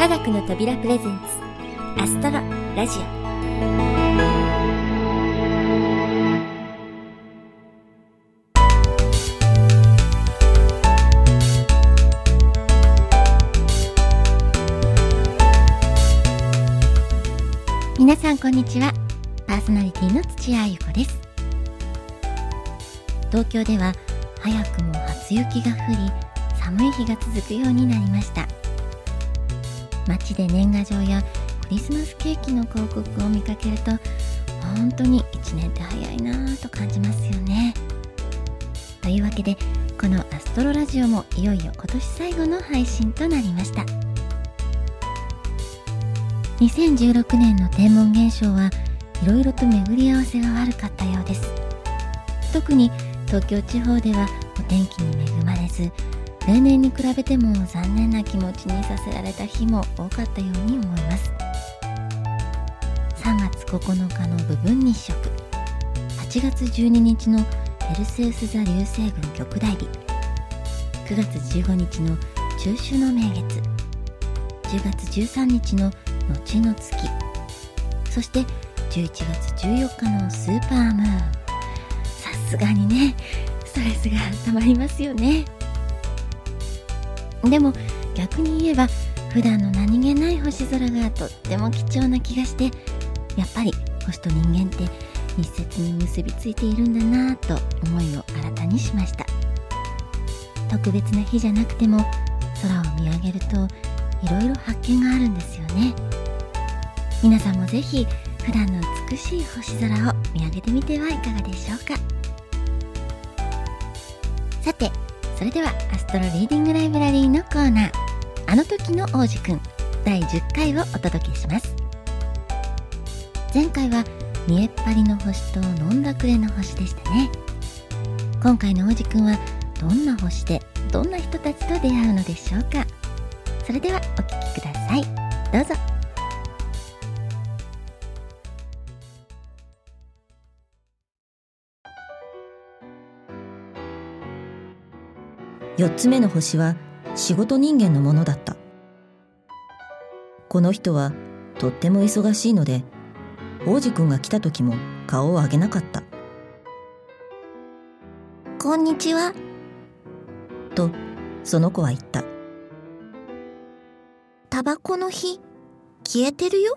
科学の扉プレゼンツアストロラジオ。皆さんこんにちは。パーソナリティの土屋ゆ子です。東京では早くも初雪が降り寒い日が続くようになりました。街で年賀状やクリスマスケーキの広告を見かけると本当に1年って早いなぁと感じますよね。というわけでこのアストロラジオもいよいよ今年最後の配信となりました。2016年の天文現象はいろいろと巡り合わせが悪かったようです。特に東京地方ではお天気に恵まれず例年に比べても残念な気持ちにさせられた日も多かったように思います。3月9日の部分日食。8月12日のペルセウス座流星群極大日。9月15日の中秋の名月。10月13日の後の月。そして11月14日のスーパームーン。さすがにねストレスがたまりますよね。でも逆に言えば普段の何気ない星空がとっても貴重な気がしてやっぱり星と人間って密接に結びついているんだなぁと思いを新たにしました。特別な日じゃなくても空を見上げるといろいろ発見があるんですよね。皆さんもぜひ普段の美しい星空を見上げてみてはいかがでしょうか。さてそれではアストロリーディングライブラリーのコーナーあの時の王子くん第10回をお届けします。前回は見えっ張りの星と飲んだくれの星でしたね。今回の王子くんはどんな星でどんな人たちと出会うのでしょうか。それではお聞きください。どうぞ。4つ目の星は仕事人間のものだった。この人はとっても忙しいので王子くんが来た時も顔を上げなかった。こんにちは。とその子は言った。タバコの火消えてるよ。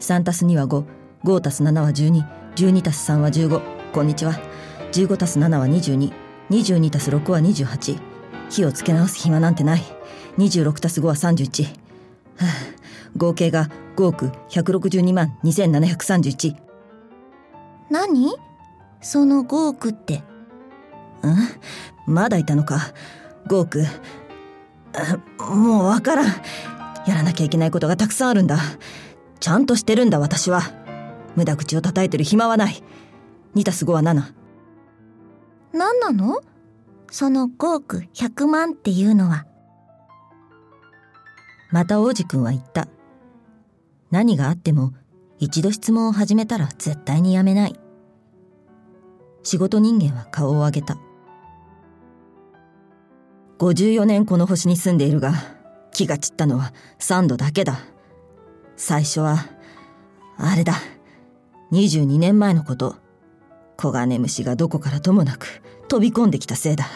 3たす2は55たす7は1212たす3は15こんにちは。15たす7は22 22たす6は28火をつけ直す暇なんてない。26たす5は31、はあ、合計が5億162万2731何？その5億って？うん？まだいたのか。5億。あもうわからん。やらなきゃいけないことがたくさんあるんだ。ちゃんとしてるんだ私は。無駄口を叩いてる暇はない。2たす5は7何なの？その5億100万っていうのは。また王子くんは言った。何があっても一度質問を始めたら絶対にやめない。仕事人間は顔を上げた。54年この星に住んでいるが気が散ったのは3度だけだ。最初はあれだ。22年前のこと。黄金虫がどこからともなく飛び込んできたせいだ。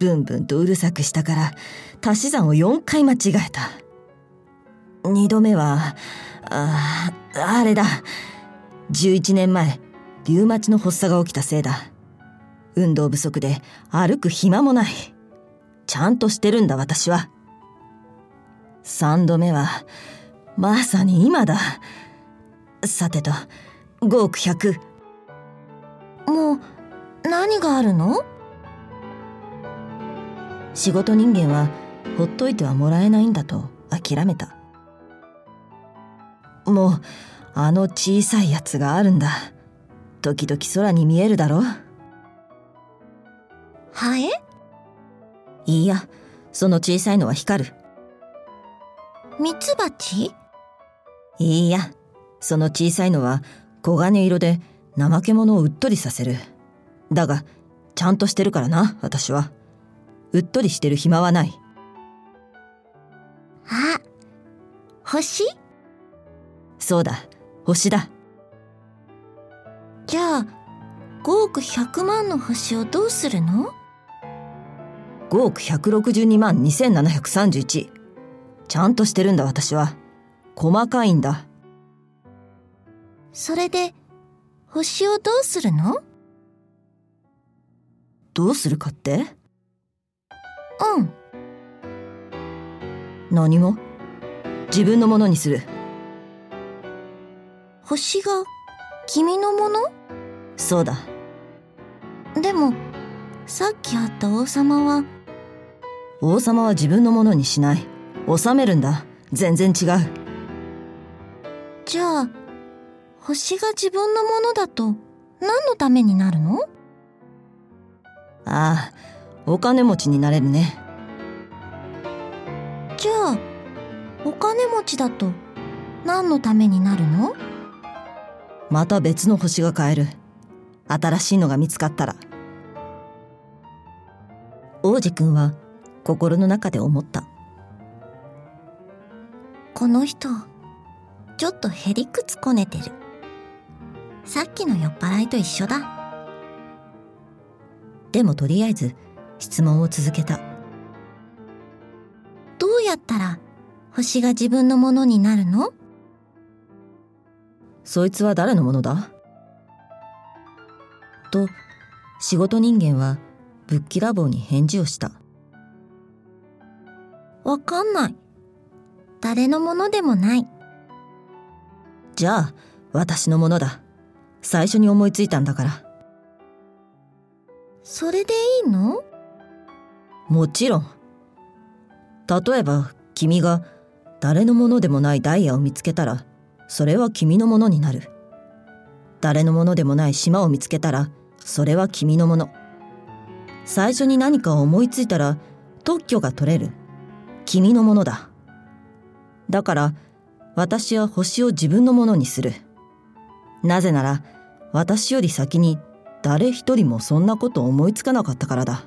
ブンブンとうるさくしたから足し算を4回間違えた。2度目はあああれだ。11年前リュウマチの発作が起きたせいだ。運動不足で歩く暇もない。ちゃんとしてるんだ私は。3度目はまさに今だ。さてと5億100もう何があるの？仕事人間はほっといてはもらえないんだと諦めた。もうあの小さいやつがあるんだ。時々空に見えるだろハエ？いいや。その小さいのは光る。ミツバチ？いいや。その小さいのは黄金色で怠け者をうっとりさせるだがちゃんとしてるからな私はうっとりしてる暇はないあ、星？そうだ、星だ。じゃあ、5億100万の星をどうするの ?5 億162万2731。ちゃんとしてるんだ私は。細かいんだ。それで、星をどうするの？どうするかって？うん。何も自分のものにする。星が君のもの？そうだ。でも、さっき会った王様は？王様は自分のものにしない。収めるんだ。全然違う。じゃあ、星が自分のものだと何のためになるの？ああ、お金持ちになれるね。じゃあ、お金持ちだと何のためになるの？また別の星が買える。新しいのが見つかったら。王子くんは心の中で思った。この人、ちょっとへりくつこねてる。さっきの酔っ払いと一緒だ。でもとりあえず質問を続けた。どうやったら星が自分のものになるの？そいつは誰のものだ？と仕事人間はぶっきらぼうに返事をした。わかんない。誰のものでもない。じゃあ、私のものだ。最初に思いついたんだから。それでいいの？もちろん。例えば、君が誰のものでもないダイヤを見つけたら、それは君のものになる。誰のものでもない島を見つけたら、それは君のもの。最初に何かを思いついたら、特許が取れる。君のものだ。だから、私は星を自分のものにする。なぜなら、私より先に誰一人もそんなこと思いつかなかったからだ。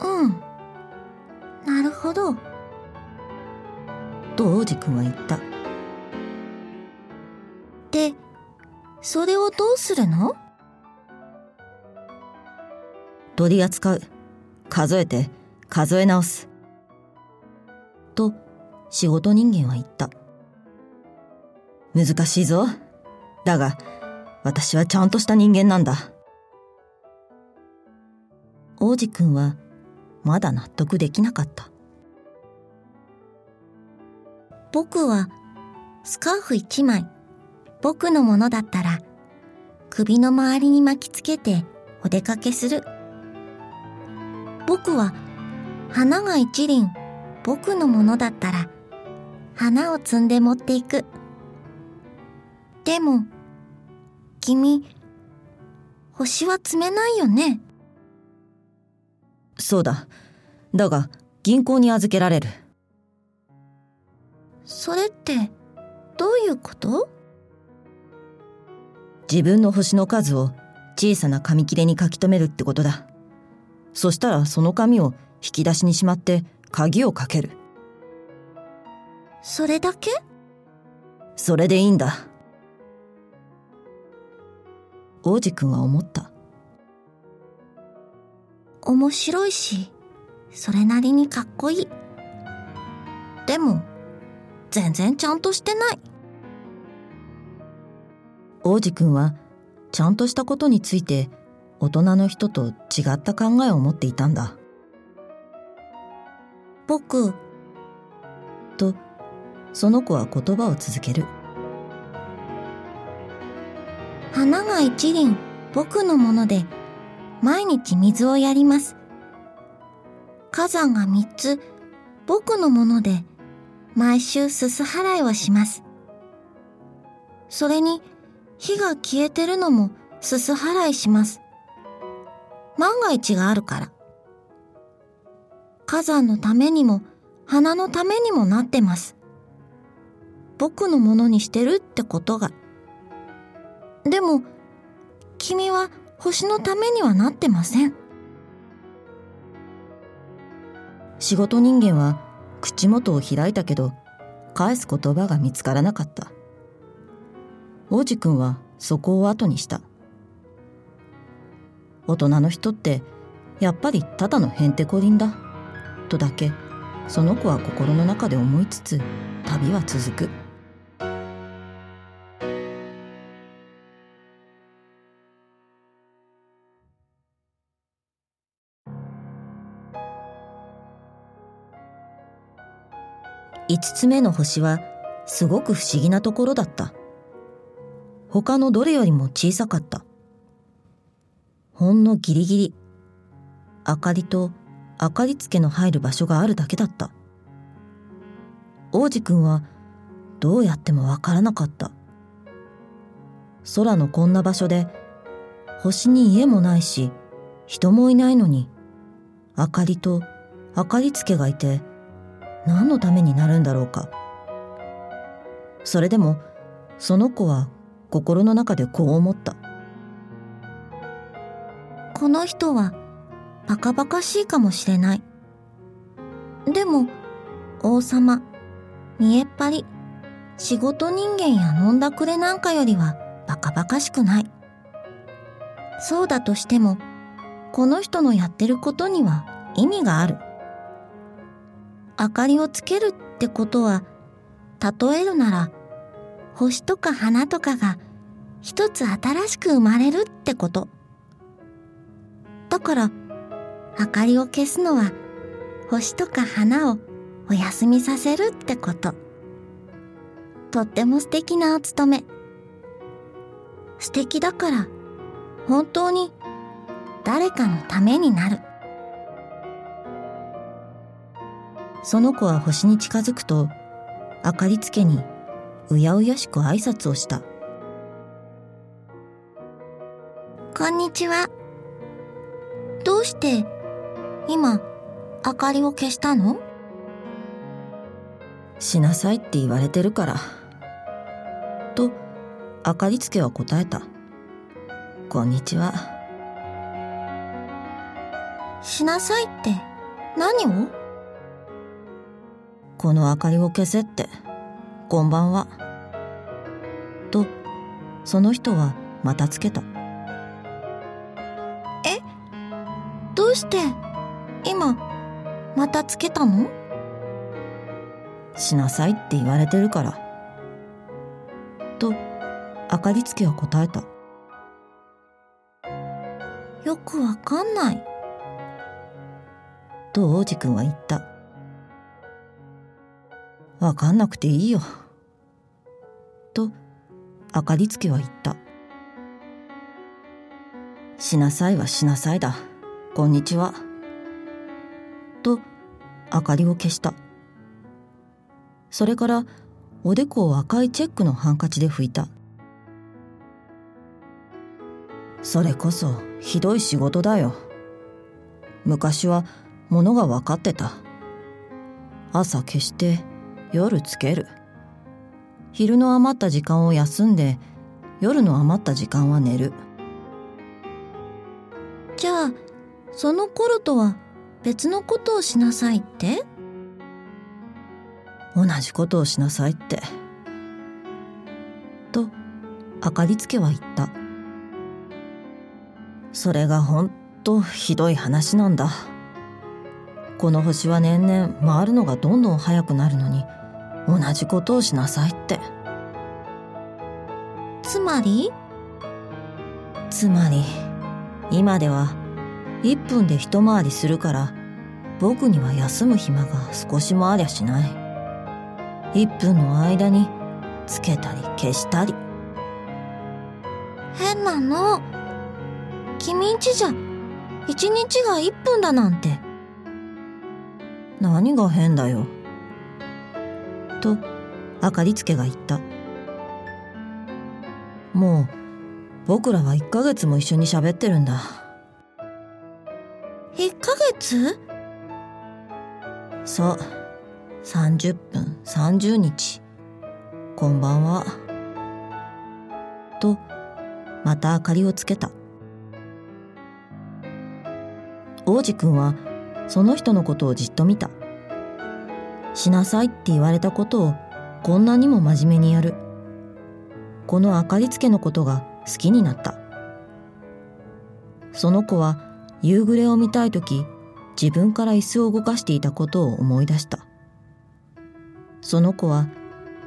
うん。なるほど。と王子くんは言った。で、それをどうするの？取り扱う。数えて、数え直す。と、仕事人間は言った。難しいぞ。だが、私はちゃんとした人間なんだ。王子くんは、まだ納得できなかった。僕は、スカーフ一枚、僕のものだったら、首の周りに巻きつけてお出かけする。僕は花が一輪僕のものだったら花を摘んで持っていく。でも、君、星は摘めないよね？そうだ。だが、銀行に預けられる。それって、どういうこと？自分の星の数を小さな紙切れに書き留めるってことだ。そしたらその紙を引き出しにしまって鍵をかける。それだけ？それでいいんだ。王子くんは思った。面白いし、それなりにかっこいい。でも、全然ちゃんとしてない。王子くんは、ちゃんとしたことについて大人の人と違った考えを持っていたんだ。僕、と、その子は言葉を続ける。花が一輪僕のもので、毎日水をやります。火山が三つ僕のもので、毎週すす払いをします。それに、火が消えてるのもすす払いします。万が一があるから。火山のためにも花のためにもなってます。僕のものにしてるってことが。でも、君は星のためにはなってません。仕事人間は口元を開いたけど返す言葉が見つからなかった。王子くんはそこを後にした。大人の人ってやっぱりただのへんてこりんだとだけその子は心の中で思いつつ旅は続く。5つ目の星はすごく不思議なところだった。他のどれよりも小さかった。ほんのギリギリ。明かりと明かりつけの入る場所があるだけだった。王子くんはどうやってもわからなかった。空のこんな場所で星に家もないし人もいないのに明かりと明かりつけがいて何のためになるんだろうか。それでもその子は心の中でこう思った。この人はバカバカしいかもしれない。でも王様見えっ張り仕事人間や飲んだくれなんかよりはバカバカしくない。そうだとしてもこの人のやってることには意味がある。明かりをつけるってことは例えるなら星とか花とかが一つ新しく生まれるってこと。だから明かりを消すのは星とか花をお休みさせるってこと。とっても素敵なお務め。素敵だから本当に誰かのためになる。その子は星に近づくと明かりつけにうやうやしく挨拶をした。こんにちは。どうして今明かりを消したの？しなさいって言われてるから。と明かりつけは答えた。こんにちは。しなさいって何を？この明かりを消せって。こんばんは。とその人はまたつけた。え？どうして今またつけたの？しなさいって言われてるから。と明かりつけは答えた。よくわかんない。と王子くんは言ったわかんなくていいよ。と明かりつけは言った。しなさいはしなさいだ。こんにちは。と明かりを消した。それからおでこを赤いチェックのハンカチで拭いた。それこそひどい仕事だよ。昔はものが分かってた。朝消して夜つける。昼の余った時間を休んで夜の余った時間は寝る。じゃあその頃とは別のことをしなさいって？同じことをしなさいって。と明かりつけは言った。それがほんとひどい話なんだ。この星は年々回るのがどんどん早くなるのに同じことをしなさいって。つまり？つまり今では1分で一回りするから僕には休む暇が少しもありゃしない。1分の間につけたり消したり。変なの。君んちじゃ一日が1分だなんて。何が変だよと明かりつけが言った。もう僕らは1ヶ月も一緒に喋ってるんだ。1ヶ月？そう。30分30日。こんばんは。とまた明かりをつけた。王子くんはその人のことをじっと見た。しなさいって言われたことをこんなにも真面目にやる。この明かりつけのことが好きになった。その子は夕暮れを見たい時自分から椅子を動かしていたことを思い出した。その子は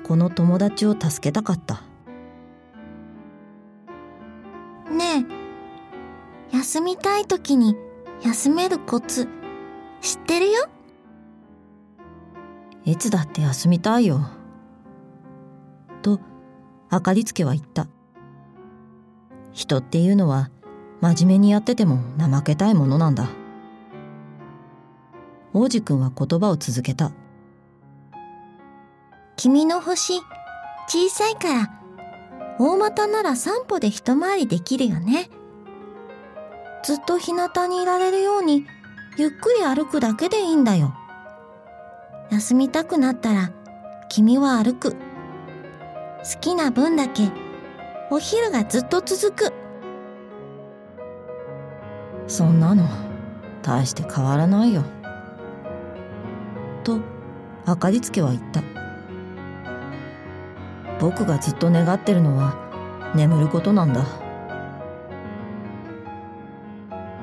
この友達を助けたかった。ねえ休みたい時に休めるコツ知ってるよ？いつだって休みたいよ。とあかりつけは言った。人っていうのは真面目にやってても怠けたいものなんだ。王子くんは言葉を続けた。君の星小さいから大股なら散歩で一回りできるよね。ずっと日向にいられるようにゆっくり歩くだけでいいんだよ。休みたくなったら君は歩く。好きな分だけお昼がずっと続く。そんなの大して変わらないよ。とあかりつけは言った。僕がずっと願ってるのは眠ることなんだ。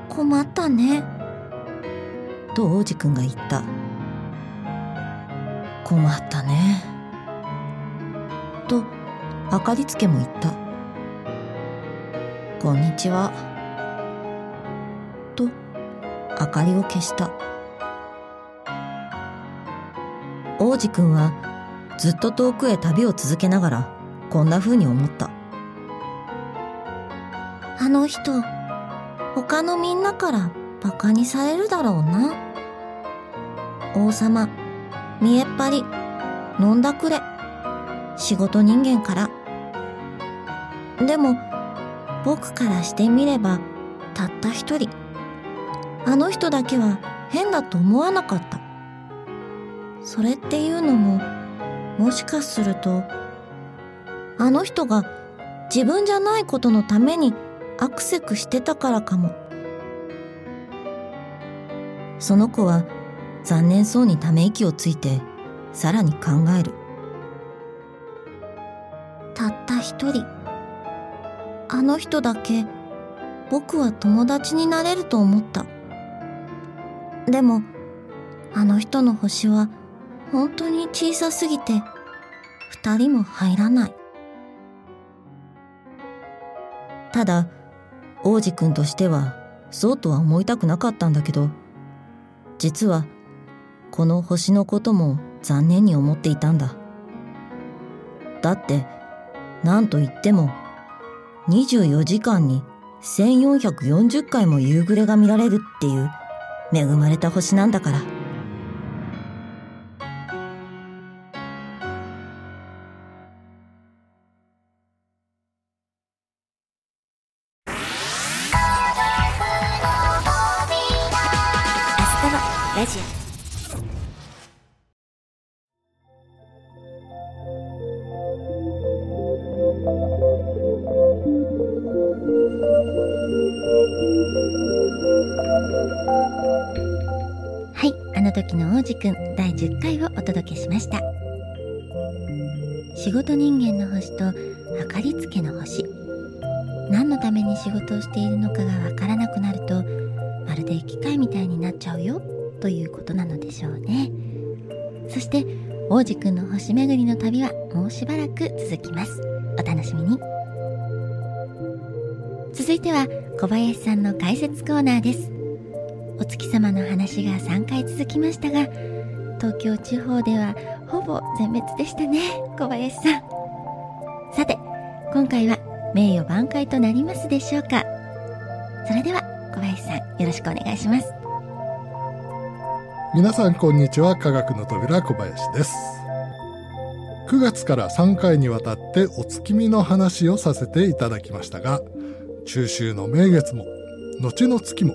困ったね。と王子くんが言った困ったね。とあかりつけも言った。こんにちは。と明かりを消した。王子くんはずっと遠くへ旅を続けながらこんな風に思った。あの人他のみんなからバカにされるだろうな。王様見えっ張り。飲んだくれ。仕事人間から。でも僕からしてみればたった一人。あの人だけは変だと思わなかった。それっていうのももしかするとあの人が自分じゃないことのためにアクセクしてたからかも。その子は残念そうにため息をついてさらに考える。たった一人。あの人だけ僕は友達になれると思った。でもあの人の星は本当に小さすぎて二人も入らない。ただ王子くんとしてはそうとは思いたくなかったんだけど実はこの星のことも残念に思っていたんだだって何といっても24時間に1440回も夕暮れが見られるっていう恵まれた星なんだから。さん。さて今回は名誉挽回となりますでしょうか？それでは小林さんよろしくお願いします。皆さんこんにちは。科学の扉小林です。9月から3回にわたってお月見の話をさせていただきましたが中秋の名月も後の月も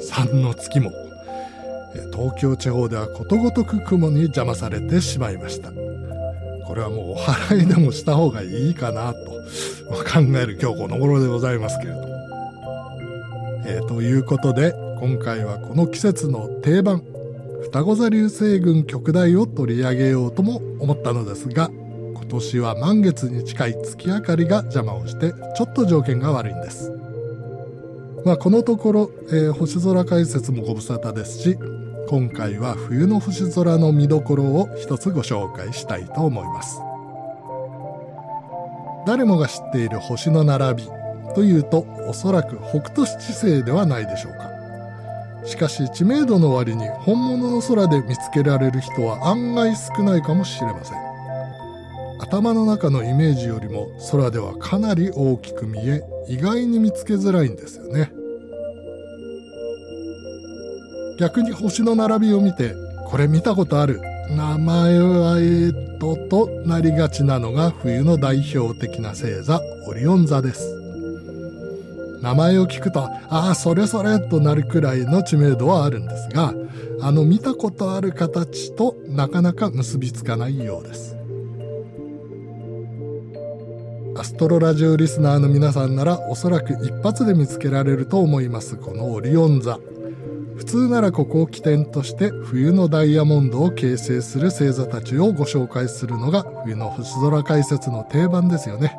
三の月も東京地方ではことごとく雲に邪魔されてしまいました。これはもうお祓いでもした方がいいかなと考える今日この頃でございますけれども、えー、ということで今回はこの季節の定番双子座流星群極大を取り上げようとも思ったのですが今年は満月に近い月明かりが邪魔をしてちょっと条件が悪いんです。まあこのところ、えー、星空解説もご無沙汰ですし今回は冬の星空の見どころを一つご紹介したいと思います。誰もが知っている星の並びというとおそらく北斗七星ではないでしょうか。しかし知名度の割に本物の空で見つけられる人は案外少ないかもしれません。頭の中のイメージよりも空ではかなり大きく見え意外に見つけづらいんですよね。逆に星の並びを見てこれ見たことある。名前はえっととなりがちなのが冬の代表的な星座オリオン座です。名前を聞くと、ああ、それそれとなるくらいの知名度はあるんですが、あの見たことある形となかなか結びつかないようです。アストロラジオリスナーの皆さんならおそらく一発で見つけられると思いますこのオリオン座。普通ならここを起点として冬のダイヤモンドを形成する星座たちをご紹介するのが冬の星空解説の定番ですよね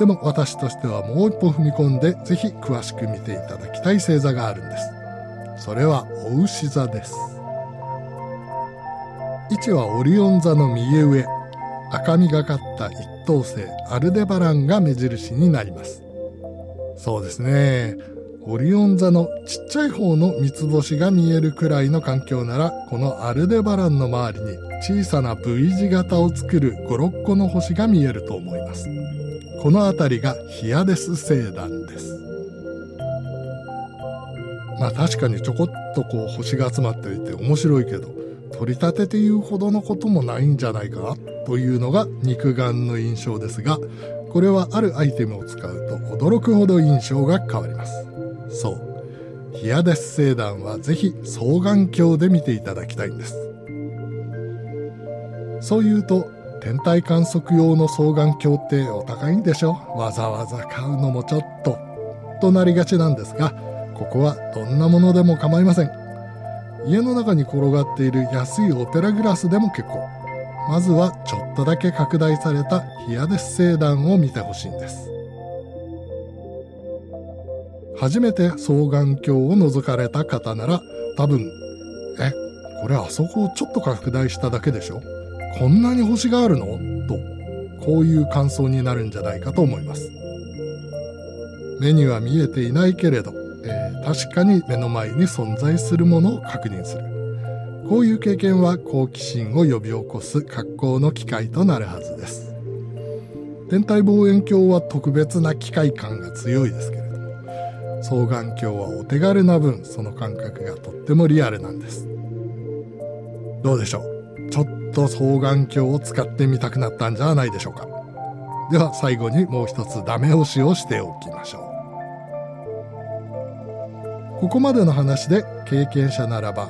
でも私としてはもう一歩踏み込んでぜひ詳しく見ていただきたい星座があるんです。それはお牛座です。位置はオリオン座の右上、赤みがかった一等星アルデバランが目印になります。そうですね。オリオン座のちっちゃい方の三つ星が見えるくらいの環境なら、このアルデバランの周りに小さな V 字型を作る5、6個の星が見えると思います。この辺りがヒアデス星団です。まあ確かにちょこっとこう星が集まっていて面白いけど、取り立てていうほどのこともないんじゃないかなというのが肉眼の印象ですが、これはあるアイテムを使うと驚くほど印象が変わります。そう。ヒアデス星団はぜひ双眼鏡で見ていただきたいんです。そう言うと天体観測用の双眼鏡ってお高いんでしょ？わざわざ買うのもちょっと。となりがちなんですが、ここはどんなものでも構いません。家の中に転がっている安いオペラグラスでも結構。まずはちょっとだけ拡大されたヒアデス星団を見てほしいんです。初めて双眼鏡を覗かれた方なら多分、え、これあそこをちょっと拡大しただけでしょ？こんなに星があるの？と、こういう感想になるんじゃないかと思います。目には見えていないけれど、えー、確かに目の前に存在するものを確認する。こういう経験は好奇心を呼び起こす格好の機会となるはずです。天体望遠鏡は特別な機械感が強いですけれど、双眼鏡はお手軽な分、その感覚がとってもリアルなんです。どうでしょう？ちょっと双眼鏡を使ってみたくなったんじゃないでしょうか。では最後にもう一つダメ押しをしておきましょう。ここまでの話で経験者ならば、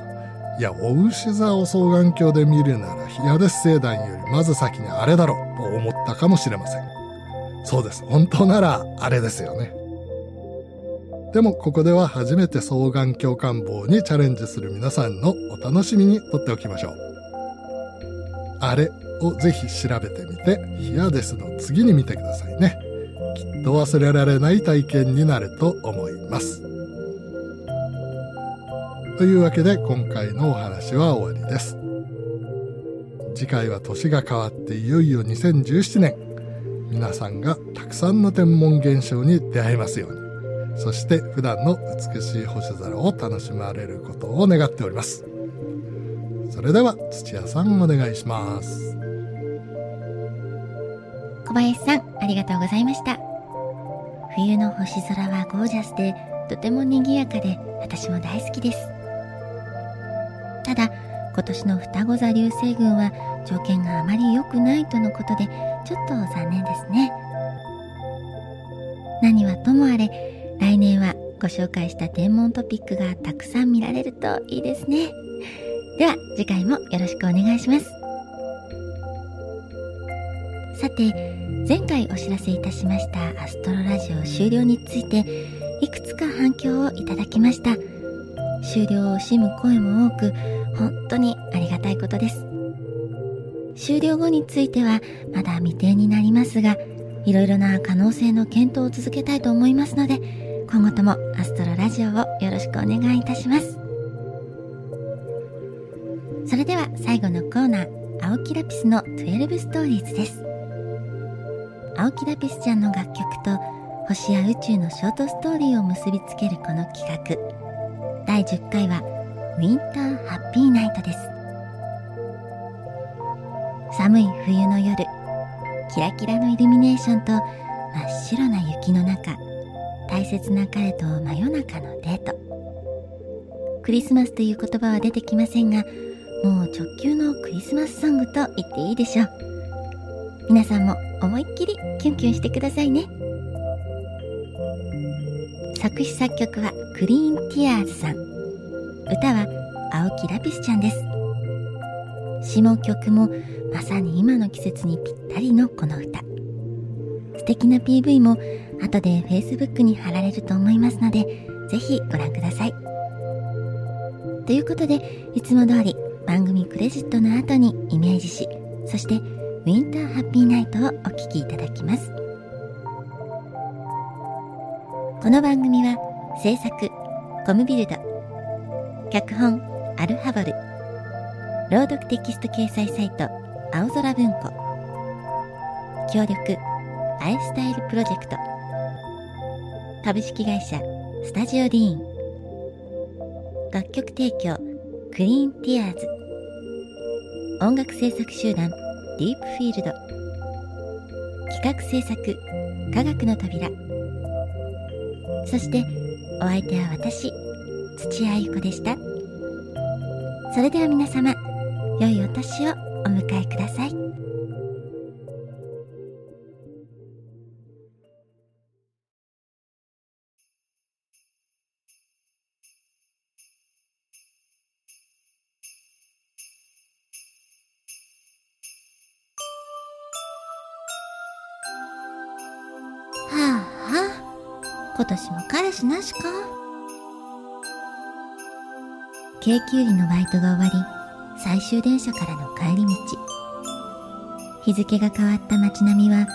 いや、お牛座を双眼鏡で見るなら、ヒアデス星団よりまず先にあれだろうと思ったかもしれません。そうです。本当ならあれですよね。でもここでは初めて双眼鏡官房にチャレンジする皆さんのお楽しみにとっておきましょう。あれをぜひ調べてみて、ヒアデスの次に見てくださいね。きっと忘れられない体験になると思います。というわけで今回のお話は終わりです。次回は年が変わっていよいよ2017年。皆さんがたくさんの天文現象に出会えますように。そして普段の美しい星空を楽しまれることを願っております。それでは土屋さんお願いします。小林さんありがとうございました。冬の星空はゴージャスでとても賑やかで私も大好きです。ただ今年の双子座流星群は条件があまり良くないとのことでちょっと残念ですね。何はともあれ来年はご紹介した天文トピックがたくさん見られるといいですね。では次回もよろしくお願いします。さて前回お知らせいたしましたアストロラジオ終了についていくつか反響をいただきました。終了を惜しむ声も多く本当にありがたいことです。終了後についてはまだ未定になりますがいろいろな可能性の検討を続けたいと思いますので今後ともアストロラジオをよろしくお願いいたします。それでは最後のコーナー青木ラピスの12ストーリーズです。青木ラピスちゃんの楽曲と星や宇宙のショートストーリーを結びつけるこの企画。第10回はウィンターハッピーナイトです。寒い冬の夜キラキラのイルミネーションと真っ白な雪の中大切な彼と真夜中のデート。クリスマスという言葉は出てきませんがもう直球のクリスマスソングと言っていいでしょう。皆さんも思いっきりキュンキュンしてくださいね。作詞作曲はクリーンティアーズさん。歌は青木ラピスちゃんです。詞も曲もまさに今の季節にぴったりのこの歌。素敵な PV も後で Facebook に貼られると思いますのでぜひご覧ください。ということでいつも通り番組クレジットの後にイメージしそしてウィンターハッピーナイトをお聴きいただきます。この番組は制作コムビルド脚本アルハボル朗読テキスト掲載サイト青空文庫協力アイスタイルプロジェクト株式会社スタジオディーン。楽曲提供クリーンティアーズ。音楽制作集団ディープフィールド。企画制作科学の扉。そしてお相手は私土屋ゆ子でした。それでは皆様良いお年をお迎えください。京急売のバイトが終わり最終電車からの帰り道。日付が変わった街並みは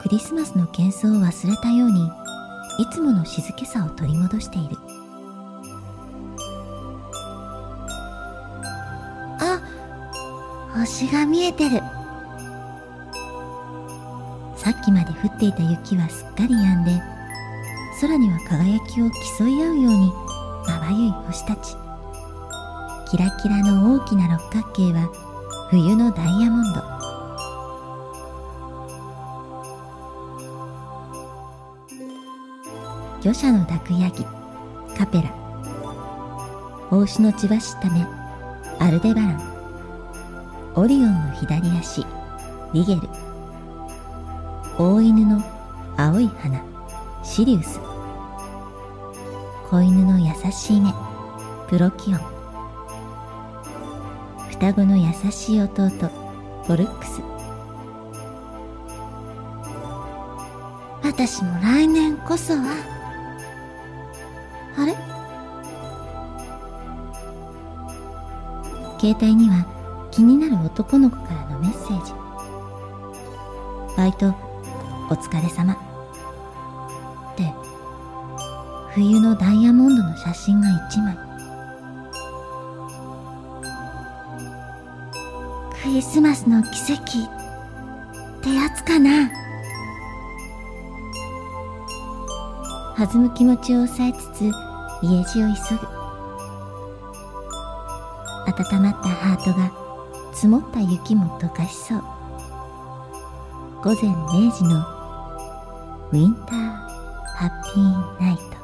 クリスマスの喧騒を忘れたようにいつもの静けさを取り戻している。あ星が見えてる。さっきまで降っていた雪はすっかり止んで空には輝きを競い合うようにまばゆい星たち。キラキラの大きな六角形は冬のダイヤモンド。魚舎のダクヤギカペラ。大牛の千葉シタメアルデバラン。オリオンの左足リゲル。大犬の青い花シリウス。子犬の優しい目プロキオン。双子の優しい弟ボルックス。私も来年こそは。あれ？携帯には気になる男の子からのメッセージ。バイトお疲れ様。って冬のダイヤモンドの写真が一枚。クリスマスの奇跡ってやつかな。弾む気持ちを抑えつつ家路を急ぐ。温まったハートが積もった雪も溶かしそう。午前0時のウィンターハッピーナイト。